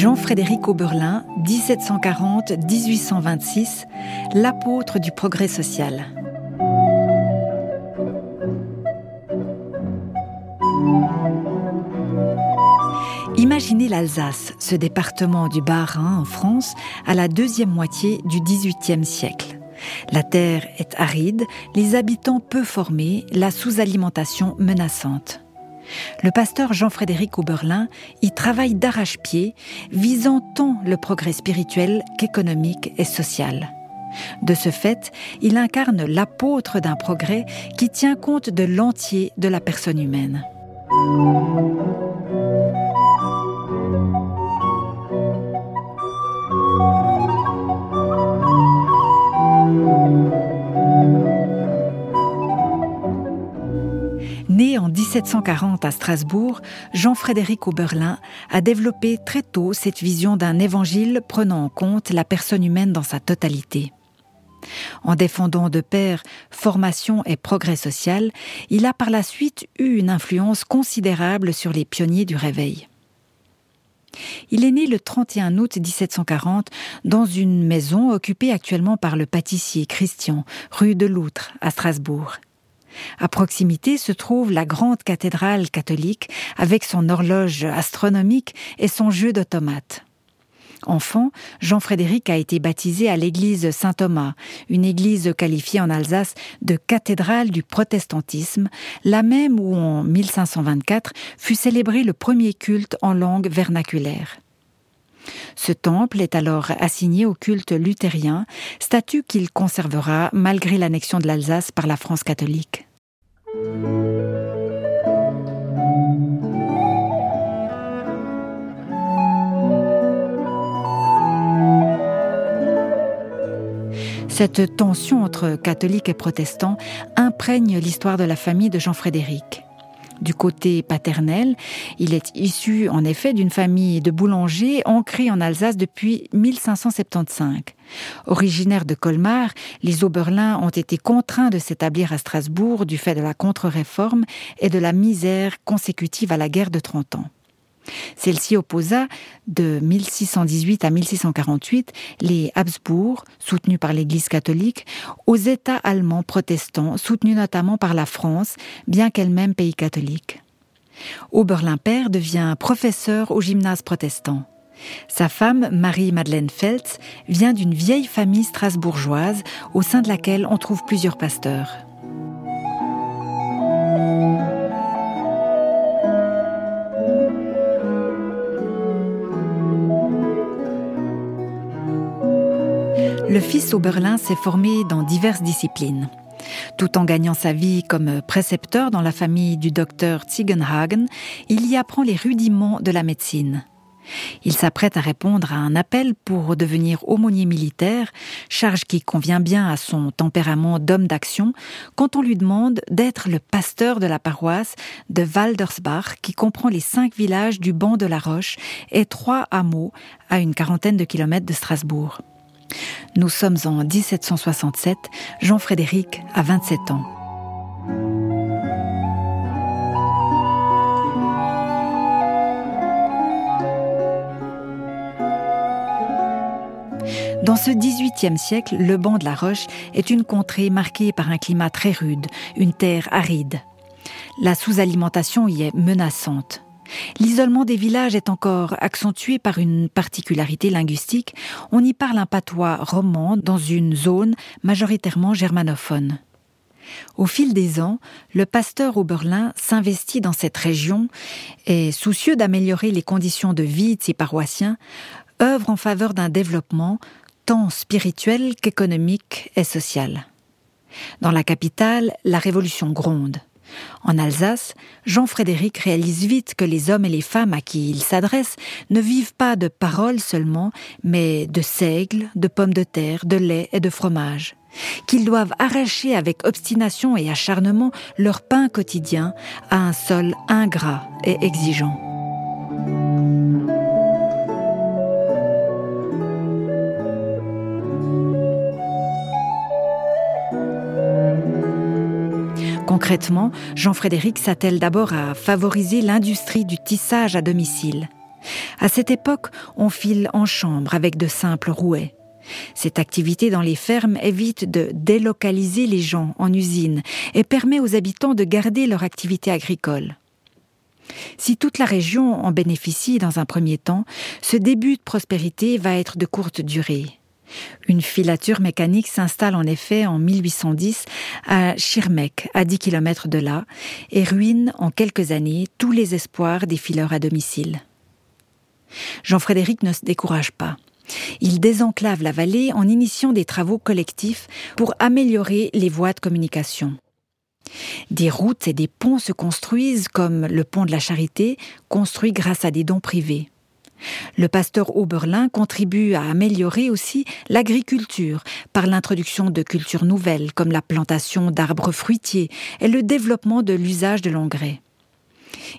Jean-Frédéric Oberlin, 1740-1826, l'apôtre du progrès social. Imaginez l'Alsace, ce département du Bas-Rhin en France, à la deuxième moitié du XVIIIe siècle. La terre est aride, les habitants peu formés, la sous-alimentation menaçante. Le pasteur Jean-Frédéric Oberlin y travaille d'arrache-pied, visant tant le progrès spirituel qu'économique et social. De ce fait, il incarne l'apôtre d'un progrès qui tient compte de l'entier de la personne humaine. 1740 à Strasbourg, Jean-Frédéric Oberlin a développé très tôt cette vision d'un évangile prenant en compte la personne humaine dans sa totalité. En défendant de pair formation et progrès social, il a par la suite eu une influence considérable sur les pionniers du réveil. Il est né le 31 août 1740 dans une maison occupée actuellement par le pâtissier Christian, rue de Loutre, à Strasbourg. À proximité se trouve la grande cathédrale catholique avec son horloge astronomique et son jeu d'automates. Enfant, Jean-Frédéric a été baptisé à l'église Saint-Thomas, une église qualifiée en Alsace de cathédrale du protestantisme, la même où en 1524 fut célébré le premier culte en langue vernaculaire. Ce temple est alors assigné au culte luthérien, statut qu'il conservera malgré l'annexion de l'Alsace par la France catholique. Cette tension entre catholiques et protestants imprègne l'histoire de la famille de Jean-Frédéric. Du côté paternel, il est issu en effet d'une famille de boulangers ancrée en Alsace depuis 1575. Originaires de Colmar, les Oberlins ont été contraints de s'établir à Strasbourg du fait de la contre-réforme et de la misère consécutive à la guerre de Trente ans. Celle-ci opposa de 1618 à 1648 les Habsbourg, soutenus par l'Église catholique, aux États allemands protestants, soutenus notamment par la France, bien qu'elle-même pays catholique. Oberlin-Père devient professeur au gymnase protestant. Sa femme, Marie-Madeleine Feltz, vient d'une vieille famille strasbourgeoise au sein de laquelle on trouve plusieurs pasteurs. Le fils Oberlin s'est formé dans diverses disciplines. Tout en gagnant sa vie comme précepteur dans la famille du docteur Ziegenhagen, il y apprend les rudiments de la médecine. Il s'apprête à répondre à un appel pour devenir aumônier militaire, charge qui convient bien à son tempérament d'homme d'action, quand on lui demande d'être le pasteur de la paroisse de Waldersbach, qui comprend les cinq villages du banc de la Roche et trois hameaux à une quarantaine de kilomètres de Strasbourg. Nous sommes en 1767, Jean-Frédéric a 27 ans. Dans ce XVIIIe siècle, le banc de la Roche est une contrée marquée par un climat très rude, une terre aride. La sous-alimentation y est menaçante. L'isolement des villages est encore accentué par une particularité linguistique. On y parle un patois roman dans une zone majoritairement germanophone. Au fil des ans, le pasteur Oberlin s'investit dans cette région et, soucieux d'améliorer les conditions de vie de ses paroissiens, œuvre en faveur d'un développement tant spirituel qu'économique et social. Dans la capitale, la révolution gronde. En Alsace, Jean-Frédéric réalise vite que les hommes et les femmes à qui il s'adresse ne vivent pas de paroles seulement, mais de seigles, de pommes de terre, de lait et de fromage qu'ils doivent arracher avec obstination et acharnement leur pain quotidien à un sol ingrat et exigeant. Concrètement, Jean-Frédéric s'attelle d'abord à favoriser l'industrie du tissage à domicile. À cette époque, on file en chambre avec de simples rouets. Cette activité dans les fermes évite de délocaliser les gens en usine et permet aux habitants de garder leur activité agricole. Si toute la région en bénéficie dans un premier temps, ce début de prospérité va être de courte durée. Une filature mécanique s'installe en effet en 1810 à Schirmeck, à 10 km de là, et ruine en quelques années tous les espoirs des fileurs à domicile. Jean-Frédéric ne se décourage pas. Il désenclave la vallée en initiant des travaux collectifs pour améliorer les voies de communication. Des routes et des ponts se construisent comme le pont de la Charité, construit grâce à des dons privés. Le pasteur Oberlin contribue à améliorer aussi l'agriculture par l'introduction de cultures nouvelles comme la plantation d'arbres fruitiers et le développement de l'usage de l'engrais.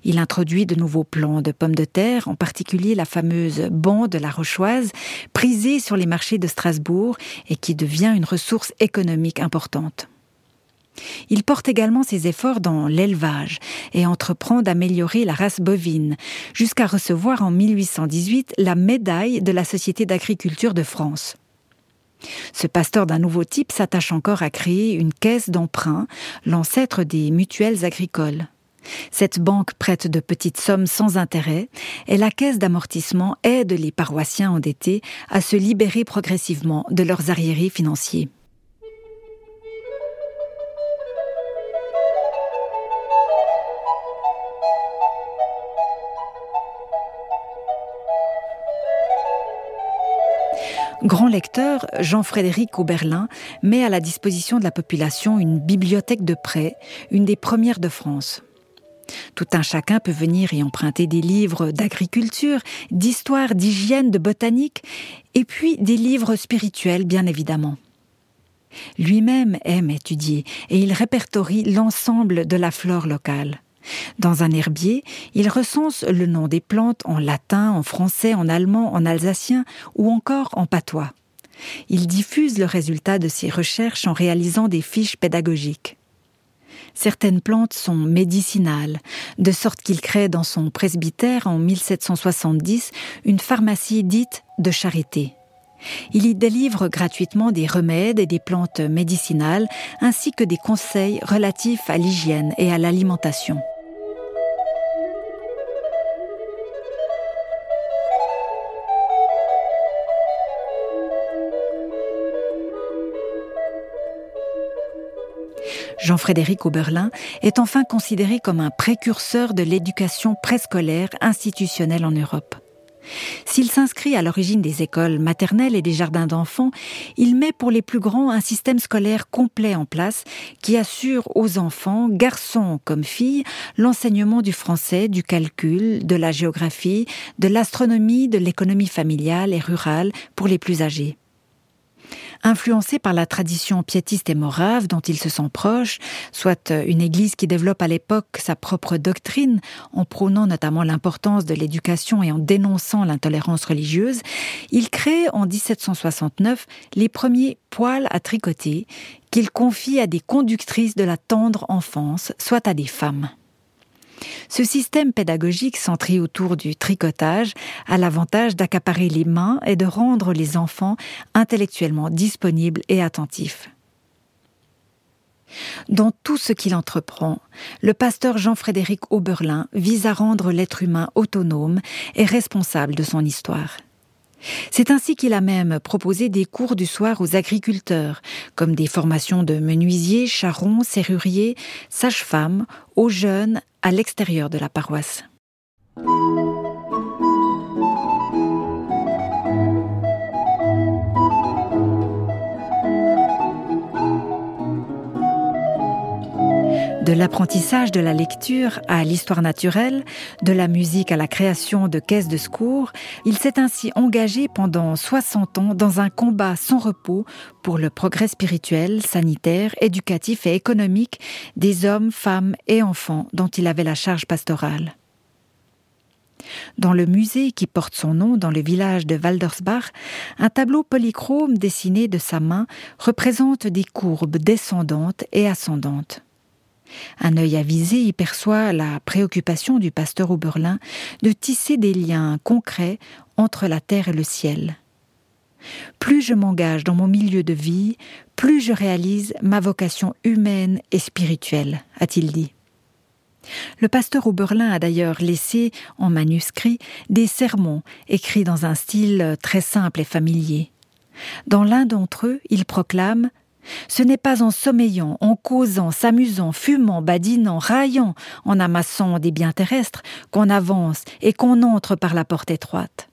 Il introduit de nouveaux plants de pommes de terre, en particulier la fameuse bande de la Rochoise, prisée sur les marchés de Strasbourg et qui devient une ressource économique importante. Il porte également ses efforts dans l'élevage et entreprend d'améliorer la race bovine, jusqu'à recevoir en 1818 la médaille de la Société d'agriculture de France. Ce pasteur d'un nouveau type s'attache encore à créer une caisse d'emprunt, l'ancêtre des mutuelles agricoles. Cette banque prête de petites sommes sans intérêt et la caisse d'amortissement aide les paroissiens endettés à se libérer progressivement de leurs arriérés financiers. Grand lecteur, Jean-Frédéric Oberlin met à la disposition de la population une bibliothèque de prêt, une des premières de France. Tout un chacun peut venir y emprunter des livres d'agriculture, d'histoire, d'hygiène, de botanique, et puis des livres spirituels, bien évidemment. Lui-même aime étudier et il répertorie l'ensemble de la flore locale. Dans un herbier, il recense le nom des plantes en latin, en français, en allemand, en alsacien ou encore en patois. Il diffuse le résultat de ses recherches en réalisant des fiches pédagogiques. Certaines plantes sont médicinales, de sorte qu'il crée dans son presbytère en 1770 une pharmacie dite de charité. Il y délivre gratuitement des remèdes et des plantes médicinales, ainsi que des conseils relatifs à l'hygiène et à l'alimentation. Jean-Frédéric Oberlin est enfin considéré comme un précurseur de l'éducation préscolaire institutionnelle en Europe. S'il s'inscrit à l'origine des écoles maternelles et des jardins d'enfants, il met pour les plus grands un système scolaire complet en place qui assure aux enfants, garçons comme filles, l'enseignement du français, du calcul, de la géographie, de l'astronomie, de l'économie familiale et rurale pour les plus âgés. Influencé par la tradition piétiste et morave dont il se sent proche, soit une église qui développe à l'époque sa propre doctrine, en prônant notamment l'importance de l'éducation et en dénonçant l'intolérance religieuse, il crée en 1769 les premiers poils à tricoter qu'il confie à des conductrices de la tendre enfance, soit à des femmes. Ce système pédagogique centré autour du tricotage a l'avantage d'accaparer les mains et de rendre les enfants intellectuellement disponibles et attentifs. Dans tout ce qu'il entreprend, le pasteur Jean-Frédéric Oberlin vise à rendre l'être humain autonome et responsable de son histoire. C'est ainsi qu'il a même proposé des cours du soir aux agriculteurs, comme des formations de menuisiers, charrons, serruriers, sages-femmes, aux jeunes à l'extérieur de la paroisse. De l'apprentissage de la lecture à l'histoire naturelle, de la musique à la création de caisses de secours, il s'est ainsi engagé pendant 60 ans dans un combat sans repos pour le progrès spirituel, sanitaire, éducatif et économique des hommes, femmes et enfants dont il avait la charge pastorale. Dans le musée qui porte son nom dans le village de Waldersbach, un tableau polychrome dessiné de sa main représente des courbes descendantes et ascendantes. Un œil avisé y perçoit la préoccupation du pasteur Oberlin de tisser des liens concrets entre la terre et le ciel. Plus je m'engage dans mon milieu de vie, plus je réalise ma vocation humaine et spirituelle, a-t-il dit. Le pasteur Oberlin a d'ailleurs laissé en manuscrit des sermons écrits dans un style très simple et familier. Dans l'un d'entre eux, il proclame ce n'est pas en sommeillant, en causant, s'amusant, fumant, badinant, raillant, en amassant des biens terrestres qu'on avance et qu'on entre par la porte étroite.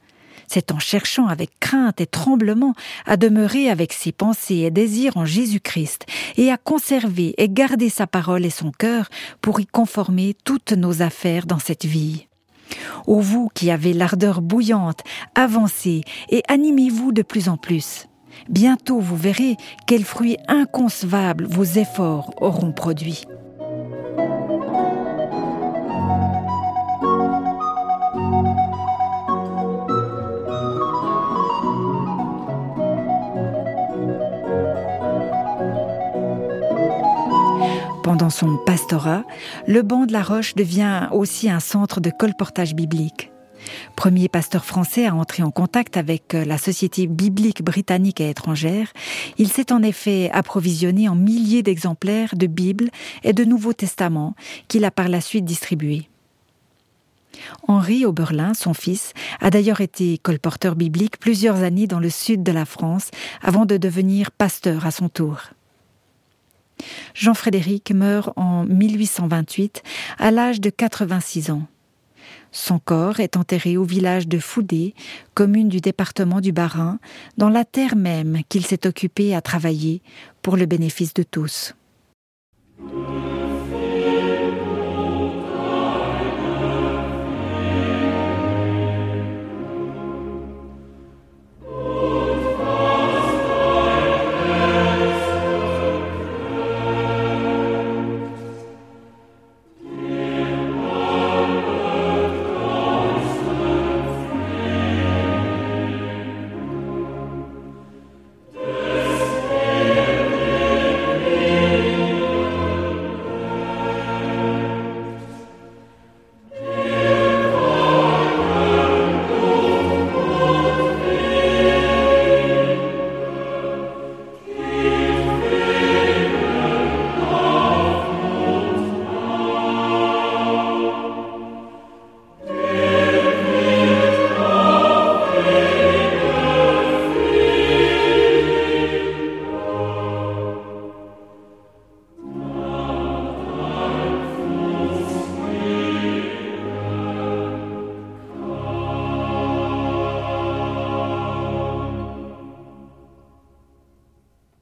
C'est en cherchant avec crainte et tremblement à demeurer avec ses pensées et désirs en Jésus-Christ et à conserver et garder sa parole et son cœur pour y conformer toutes nos affaires dans cette vie. Ô vous qui avez l'ardeur bouillante, avancez et animez-vous de plus en plus. Bientôt vous verrez quels fruits inconcevables vos efforts auront produits. Pendant son pastorat, le banc de la Roche devient aussi un centre de colportage biblique. Premier pasteur français à entrer en contact avec euh, la Société biblique britannique et étrangère, il s'est en effet approvisionné en milliers d'exemplaires de Bibles et de Nouveaux Testaments qu'il a par la suite distribués. Henri Oberlin, son fils, a d'ailleurs été colporteur biblique plusieurs années dans le sud de la France avant de devenir pasteur à son tour. Jean-Frédéric meurt en 1828 à l'âge de 86 ans. Son corps est enterré au village de Foudé, commune du département du Bas-Rhin, dans la terre même qu'il s'est occupé à travailler pour le bénéfice de tous.